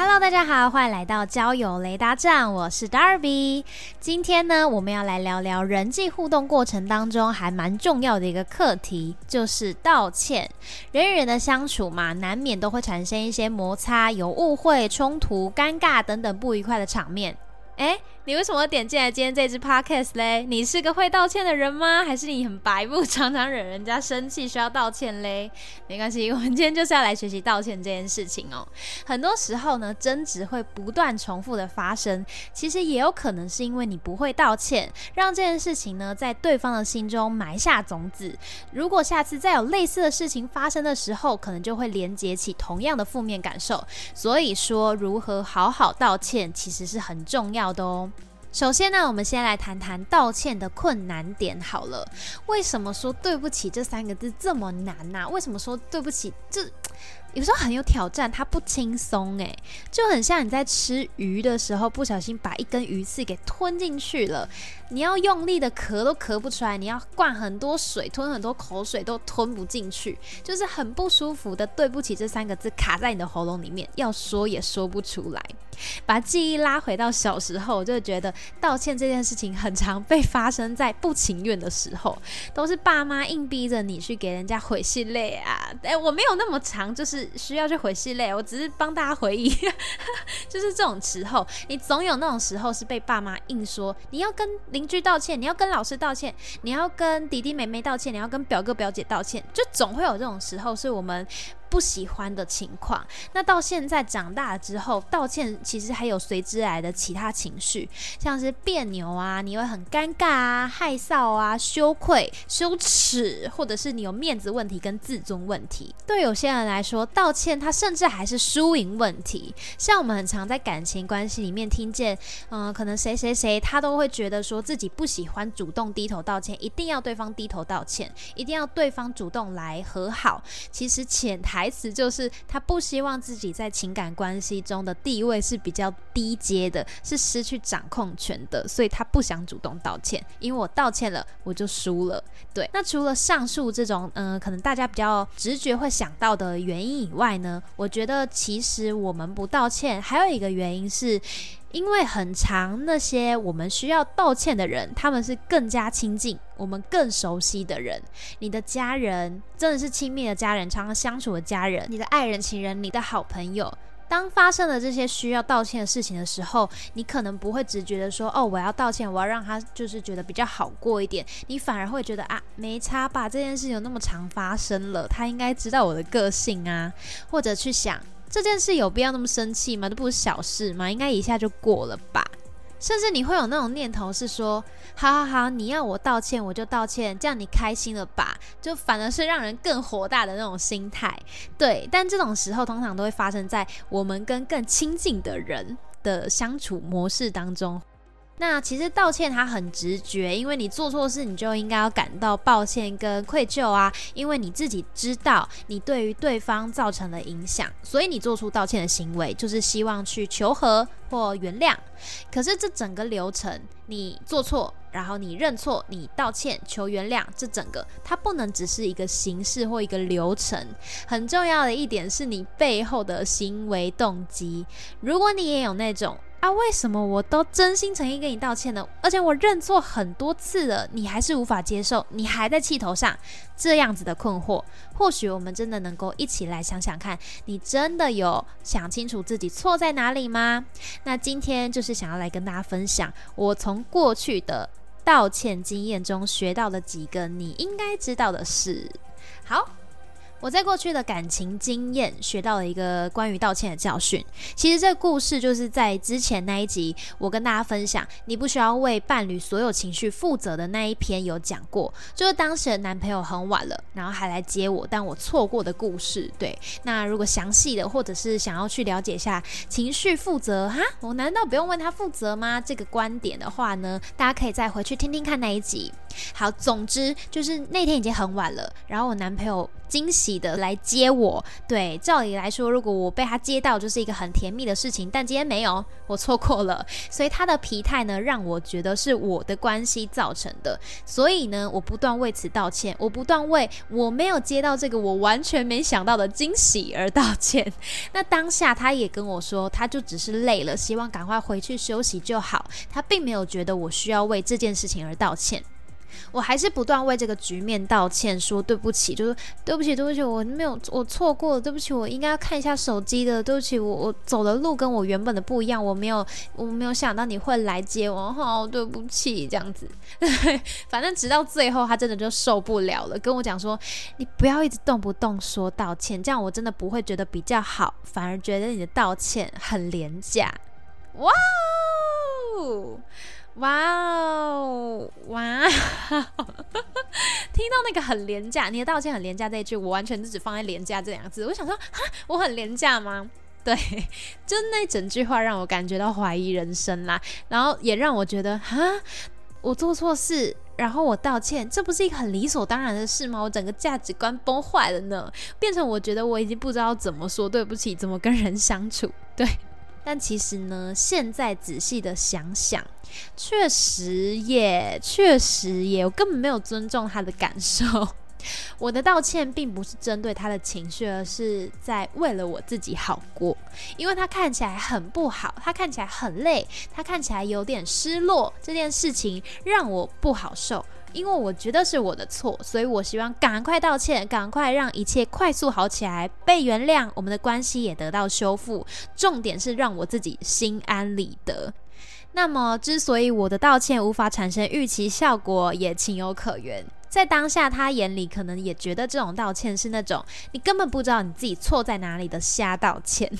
Hello，大家好，欢迎来到交友雷达站，我是 Darby。今天呢，我们要来聊聊人际互动过程当中还蛮重要的一个课题，就是道歉。人与人的相处嘛，难免都会产生一些摩擦、有误会、冲突、尴尬等等不愉快的场面。哎，你为什么点进来今天这支 podcast 嘞？你是个会道歉的人吗？还是你很白目，常常惹人家生气，需要道歉嘞？没关系，我们今天就是要来学习道歉这件事情哦。很多时候呢，争执会不断重复的发生，其实也有可能是因为你不会道歉，让这件事情呢在对方的心中埋下种子。如果下次再有类似的事情发生的时候，可能就会连接起同样的负面感受。所以说，如何好好道歉，其实是很重要的哦。首先呢，我们先来谈谈道歉的困难点好了。为什么说对不起这三个字这么难呐、为什么说对不起这有时候很有挑战，它不轻松诶，就很像你在吃鱼的时候不小心把一根鱼刺给吞进去了，你要用力的咳都咳不出来，你要灌很多水，吞很多口水都吞不进去，就是很不舒服的。对不起这三个字卡在你的喉咙里面，要说也说不出来。把记忆拉回到小时候，我就觉得道歉这件事情很常被发生在不情愿的时候，都是爸妈硬逼着你去给人家回信类啊。哎，我没有那么长，就是需要去回系列，我只是帮大家回忆，就是这种时候，你总有那种时候是被爸妈硬说你要跟邻居道歉，你要跟老师道歉，你要跟弟弟妹妹道歉，你要跟表哥表姐道歉，就总会有这种时候是我们。不喜欢的情况，那到现在长大之后，道歉其实还有随之来的其他情绪，像是别扭啊，你会很尴尬啊、害臊啊、羞愧、羞耻，或者是你有面子问题跟自尊问题。对有些人来说，道歉他甚至还是输赢问题。像我们很常在感情关系里面听见，嗯、可能谁谁谁他都会觉得说自己不喜欢主动低头道歉，一定要对方低头道歉，一定要对方主动来和好。其实潜台台词就是他不希望自己在情感关系中的地位是比较低阶的，是失去掌控权的，所以他不想主动道歉，因为我道歉了我就输了。对，那除了上述这种嗯、可能大家比较直觉会想到的原因以外呢，我觉得其实我们不道歉还有一个原因是。因为很长，那些我们需要道歉的人，他们是更加亲近、我们更熟悉的人。你的家人真的是亲密的家人，常常相处的家人，你的爱人、情人，你的好朋友。当发生了这些需要道歉的事情的时候，你可能不会直觉的说：“哦，我要道歉，我要让他就是觉得比较好过一点。”你反而会觉得啊，没差吧？这件事有那么常发生了，他应该知道我的个性啊，或者去想这件事有必要那么生气吗？这不是小事吗？应该一下就过了吧。甚至你会有那种念头是说，好好好，你要我道歉我就道歉，这样你开心了吧？就反而是让人更火大的那种心态。对，但这种时候通常都会发生在我们跟更亲近的人的相处模式当中。那其实道歉它很直觉，因为你做错事，你就应该要感到抱歉跟愧疚啊，因为你自己知道你对于对方造成了影响，所以你做出道歉的行为，就是希望去求和或原谅。可是这整个流程，你做错，然后你认错，你道歉求原谅，这整个它不能只是一个形式或一个流程。很重要的一点是你背后的行为动机。如果你也有那种啊，为什么我都真心诚意跟你道歉呢？而且我认错很多次了，你还是无法接受，你还在气头上，这样子的困惑，或许我们真的能够一起来想想看，你真的有想清楚自己错在哪里吗？那今天就是想要来跟大家分享，我从过去的道歉经验中学到的几个你应该知道的事。好。我在过去的感情经验学到了一个关于道歉的教训。其实这个故事就是在之前那一集，我跟大家分享你不需要为伴侣所有情绪负责的那一篇有讲过，就是当时的男朋友很晚了，然后还来接我，但我错过的故事。对，那如果详细的或者是想要去了解一下情绪负责哈，我难道不用为他负责吗？这个观点的话呢，大家可以再回去听听看那一集。好，总之就是那天已经很晚了，然后我男朋友惊喜的来接我。对，照理来说，如果我被他接到，就是一个很甜蜜的事情。但今天没有，我错过了。所以他的疲态呢，让我觉得是我的关系造成的。所以呢，我不断为此道歉，我不断为我没有接到这个我完全没想到的惊喜而道歉。那当下他也跟我说，他就只是累了，希望赶快回去休息就好。他并没有觉得我需要为这件事情而道歉。我还是不断为这个局面道歉，说对不起，就是对不起，对不起，我没有，我错过了，对不起，我应该要看一下手机的，对不起，我我走的路跟我原本的不一样，我没有，我没有想到你会来接我，好，对不起，这样子，反正直到最后，他真的就受不了了，跟我讲说，你不要一直动不动说道歉，这样我真的不会觉得比较好，反而觉得你的道歉很廉价，哇哦！哇哦，哇！听到那个很廉价，你的道歉很廉价这一句，我完全就只放在廉价这两个字。我想说，哈，我很廉价吗？对，就那整句话让我感觉到怀疑人生啦，然后也让我觉得，哈，我做错事，然后我道歉，这不是一个很理所当然的事吗？我整个价值观崩坏了呢，变成我觉得我已经不知道怎么说对不起，怎么跟人相处。对，但其实呢，现在仔细的想想。确实也，确实也，我根本没有尊重他的感受。我的道歉并不是针对他的情绪，而是在为了我自己好过。因为他看起来很不好，他看起来很累，他看起来有点失落。这件事情让我不好受，因为我觉得是我的错，所以我希望赶快道歉，赶快让一切快速好起来，被原谅，我们的关系也得到修复。重点是让我自己心安理得。那么，之所以我的道歉无法产生预期效果，也情有可原。在当下，他眼里可能也觉得这种道歉是那种你根本不知道你自己错在哪里的瞎道歉。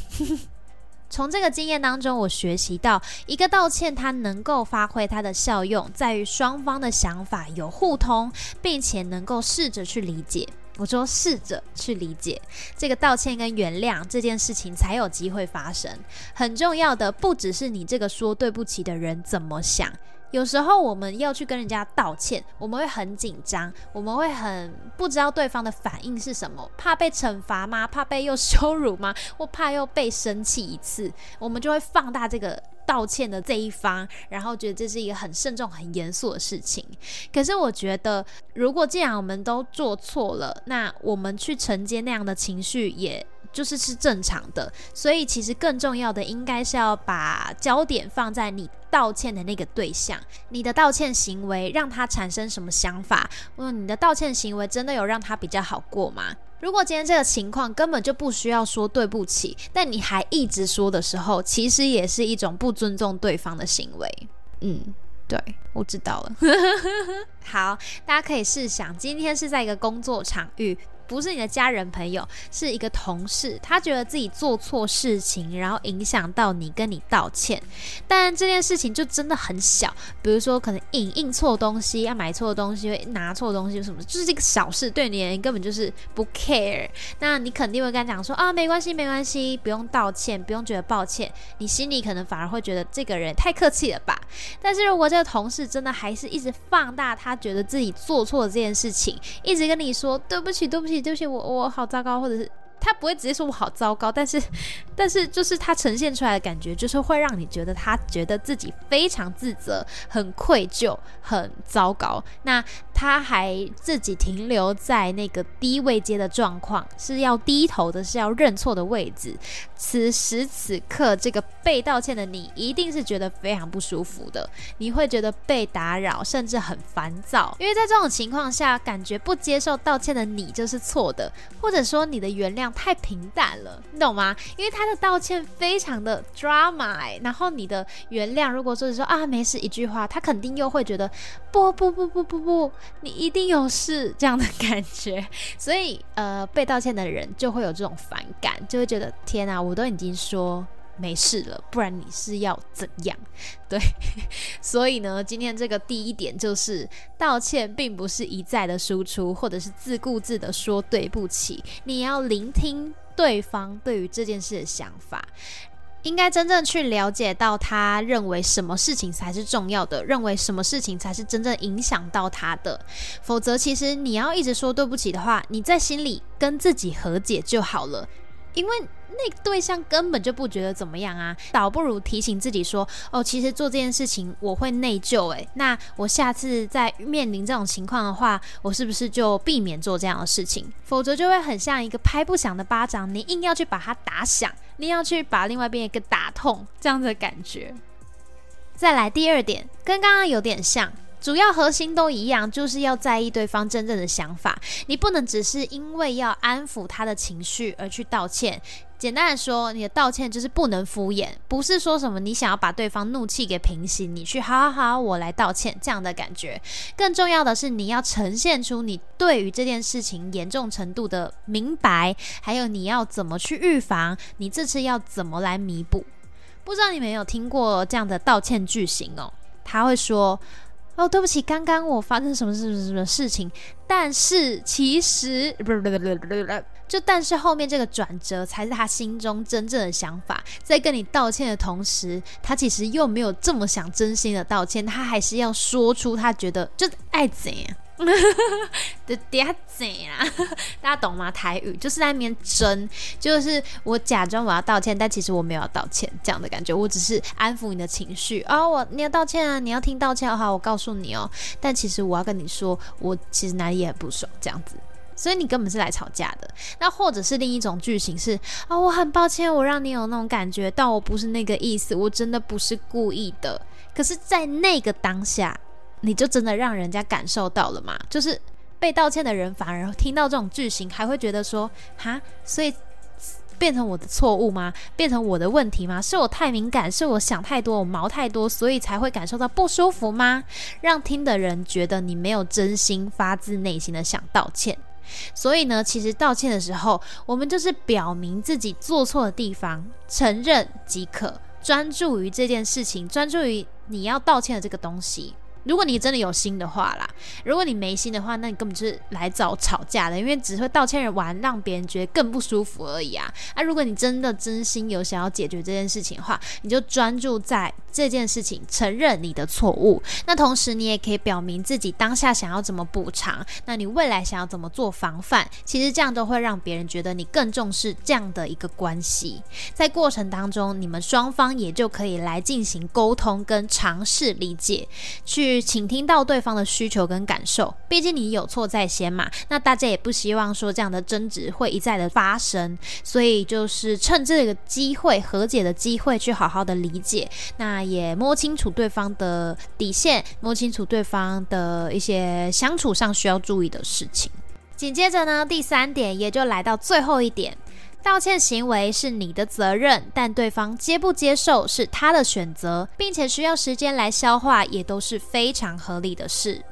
从这个经验当中，我学习到一个道歉，它能够发挥它的效用，在于双方的想法有互通，并且能够试着去理解。我说试着去理解这个道歉跟原谅这件事情，才有机会发生。很重要的不只是你这个说对不起的人怎么想。有时候我们要去跟人家道歉，我们会很紧张，我们会很不知道对方的反应是什么，怕被惩罚吗？怕被又羞辱吗？或怕又被生气一次，我们就会放大这个道歉的这一方，然后觉得这是一个很慎重、很严肃的事情。可是我觉得，如果既然我们都做错了，那我们去承接那样的情绪，也就是是正常的。所以其实更重要的，应该是要把焦点放在你。道歉的那个对象，你的道歉行为让他产生什么想法？嗯你的道歉行为真的有让他比较好过吗？如果今天这个情况根本就不需要说对不起，但你还一直说的时候，其实也是一种不尊重对方的行为。嗯，对，我知道了。好，大家可以试想，今天是在一个工作场域。不是你的家人朋友，是一个同事。他觉得自己做错事情，然后影响到你，跟你道歉。但这件事情就真的很小，比如说可能印印错东西，要买错东西，拿错东西什么，就是这个小事，对你根本就是不 care。那你肯定会跟他讲说啊，没关系，没关系，不用道歉，不用觉得抱歉。你心里可能反而会觉得这个人太客气了吧？但是如果这个同事真的还是一直放大他觉得自己做错这件事情，一直跟你说对不起，对不起。对不起，我我好糟糕，或者是他不会直接说我好糟糕，但是 但是就是他呈现出来的感觉，就是会让你觉得他觉得自己非常自责、很愧疚、很糟糕。那他还自己停留在那个低位阶的状况，是要低头的，是要认错的位置。此时此刻，这个被道歉的你，一定是觉得非常不舒服的。你会觉得被打扰，甚至很烦躁，因为在这种情况下，感觉不接受道歉的你就是错的，或者说你的原谅太平淡了，你懂吗？因为他的道歉非常的 drama，然后你的原谅，如果说是说啊没事一句话，他肯定又会觉得不不不不不不，你一定有事这样的感觉，所以呃，被道歉的人就会有这种反感，就会觉得天啊！我都已经说没事了，不然你是要怎样？对，所以呢，今天这个第一点就是道歉，并不是一再的输出，或者是自顾自的说对不起，你要聆听对方对于这件事的想法。应该真正去了解到他认为什么事情才是重要的，认为什么事情才是真正影响到他的。否则，其实你要一直说对不起的话，你在心里跟自己和解就好了，因为。那对象根本就不觉得怎么样啊，倒不如提醒自己说：“哦，其实做这件事情我会内疚，诶，那我下次再面临这种情况的话，我是不是就避免做这样的事情？否则就会很像一个拍不响的巴掌，你硬要去把它打响，你要去把另外一边一个打痛，这样的感觉。再来第二点，跟刚刚有点像。”主要核心都一样，就是要在意对方真正的想法。你不能只是因为要安抚他的情绪而去道歉。简单的说，你的道歉就是不能敷衍，不是说什么你想要把对方怒气给平息，你去好好好，我来道歉这样的感觉。更重要的是，你要呈现出你对于这件事情严重程度的明白，还有你要怎么去预防，你这次要怎么来弥补。不知道你们有听过这样的道歉句型哦？他会说。哦，对不起，刚刚我发生什么什么什么事情？但是其实不不不不不，就但是后面这个转折才是他心中真正的想法。在跟你道歉的同时，他其实又没有这么想真心的道歉，他还是要说出他觉得就爱怎样。的嗲嘴啊，大家懂吗？台语就是在那边争，就是我假装我要道歉，但其实我没有要道歉这样的感觉，我只是安抚你的情绪啊。我你要道歉啊，你要听道歉的话，我告诉你哦。但其实我要跟你说，我其实哪里也很不爽这样子，所以你根本是来吵架的。那或者是另一种剧情是啊，我很抱歉，我让你有那种感觉，但我不是那个意思，我真的不是故意的。可是，在那个当下。你就真的让人家感受到了吗？就是被道歉的人反而听到这种句型，还会觉得说，哈，所以变成我的错误吗？变成我的问题吗？是我太敏感，是我想太多，我毛太多，所以才会感受到不舒服吗？让听的人觉得你没有真心发自内心的想道歉。所以呢，其实道歉的时候，我们就是表明自己做错的地方，承认即可，专注于这件事情，专注于你要道歉的这个东西。如果你真的有心的话啦，如果你没心的话，那你根本就是来找吵架的，因为只会道歉人玩，让别人觉得更不舒服而已啊。那如果你真的真心有想要解决这件事情的话，你就专注在这件事情，承认你的错误。那同时你也可以表明自己当下想要怎么补偿，那你未来想要怎么做防范，其实这样都会让别人觉得你更重视这样的一个关系。在过程当中，你们双方也就可以来进行沟通跟尝试理解，去。倾听到对方的需求跟感受，毕竟你有错在先嘛。那大家也不希望说这样的争执会一再的发生，所以就是趁这个机会和解的机会，去好好的理解，那也摸清楚对方的底线，摸清楚对方的一些相处上需要注意的事情。紧接着呢，第三点也就来到最后一点。道歉行为是你的责任，但对方接不接受是他的选择，并且需要时间来消化，也都是非常合理的事。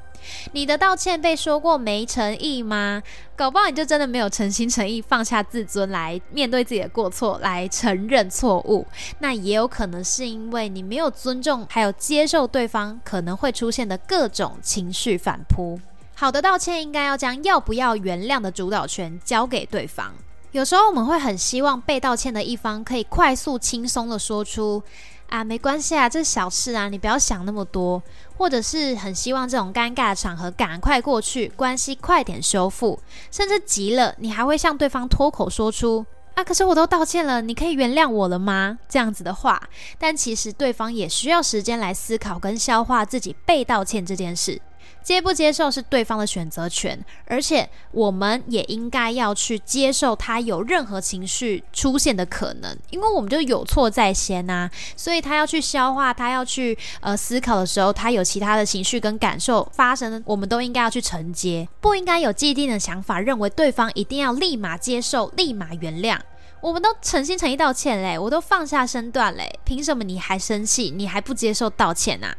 你的道歉被说过没诚意吗？搞不好你就真的没有诚心诚意放下自尊来面对自己的过错，来承认错误。那也有可能是因为你没有尊重，还有接受对方可能会出现的各种情绪反扑。好的道歉应该要将要不要原谅的主导权交给对方。有时候我们会很希望被道歉的一方可以快速轻松的说出啊，没关系啊，这是小事啊，你不要想那么多，或者是很希望这种尴尬的场合赶快过去，关系快点修复，甚至急了，你还会向对方脱口说出啊，可是我都道歉了，你可以原谅我了吗？这样子的话，但其实对方也需要时间来思考跟消化自己被道歉这件事。接不接受是对方的选择权，而且我们也应该要去接受他有任何情绪出现的可能，因为我们就有错在先呐，所以他要去消化，他要去呃思考的时候，他有其他的情绪跟感受发生，我们都应该要去承接，不应该有既定的想法，认为对方一定要立马接受、立马原谅。我们都诚心诚意道歉嘞，我都放下身段嘞，凭什么你还生气？你还不接受道歉啊？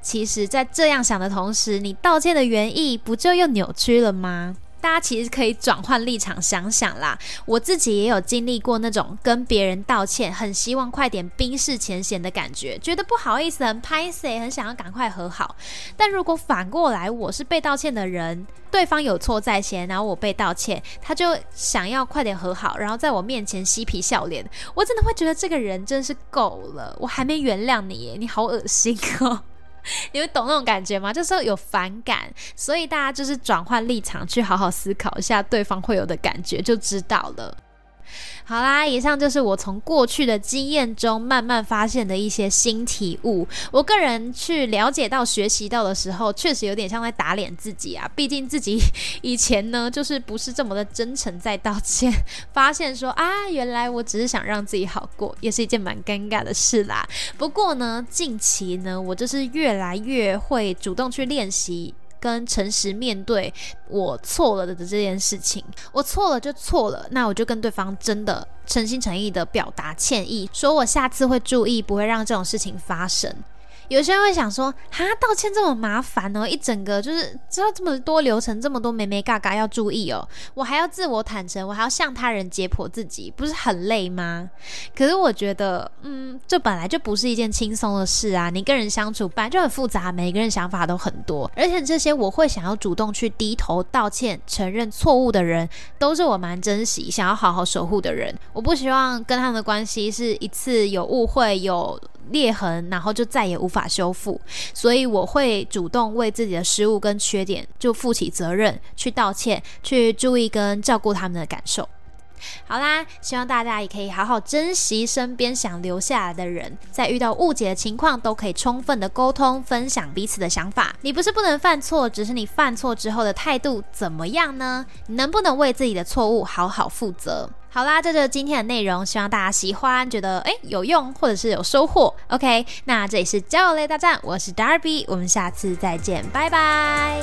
其实，在这样想的同时，你道歉的原意不就又扭曲了吗？大家其实可以转换立场想想啦。我自己也有经历过那种跟别人道歉，很希望快点冰释前嫌的感觉，觉得不好意思，很拍 C，很想要赶快和好。但如果反过来，我是被道歉的人，对方有错在先，然后我被道歉，他就想要快点和好，然后在我面前嬉皮笑脸，我真的会觉得这个人真是够了，我还没原谅你耶，你好恶心哦。你们懂那种感觉吗？就是有反感，所以大家就是转换立场，去好好思考一下对方会有的感觉，就知道了。好啦，以上就是我从过去的经验中慢慢发现的一些新体悟。我个人去了解到、学习到的时候，确实有点像在打脸自己啊。毕竟自己以前呢，就是不是这么的真诚在道歉。发现说啊，原来我只是想让自己好过，也是一件蛮尴尬的事啦。不过呢，近期呢，我就是越来越会主动去练习。跟诚实面对我错了的这件事情，我错了就错了，那我就跟对方真的诚心诚意的表达歉意，说我下次会注意，不会让这种事情发生。有些人会想说，哈，道歉这么麻烦哦，一整个就是知道这么多流程，这么多眉眉嘎嘎要注意哦，我还要自我坦诚，我还要向他人解剖自己，不是很累吗？可是我觉得，嗯，这本来就不是一件轻松的事啊。你跟人相处本来就很复杂，每个人想法都很多，而且这些我会想要主动去低头道歉、承认错误的人，都是我蛮珍惜、想要好好守护的人。我不希望跟他们的关系是一次有误会有。裂痕，然后就再也无法法修复，所以我会主动为自己的失误跟缺点就负起责任，去道歉，去注意跟照顾他们的感受。好啦，希望大家也可以好好珍惜身边想留下来的人，在遇到误解的情况，都可以充分的沟通，分享彼此的想法。你不是不能犯错，只是你犯错之后的态度怎么样呢？你能不能为自己的错误好好负责？好啦，这就是今天的内容，希望大家喜欢，觉得诶有用，或者是有收获。OK，那这里是交友类大战，我是 Darby，我们下次再见，拜拜。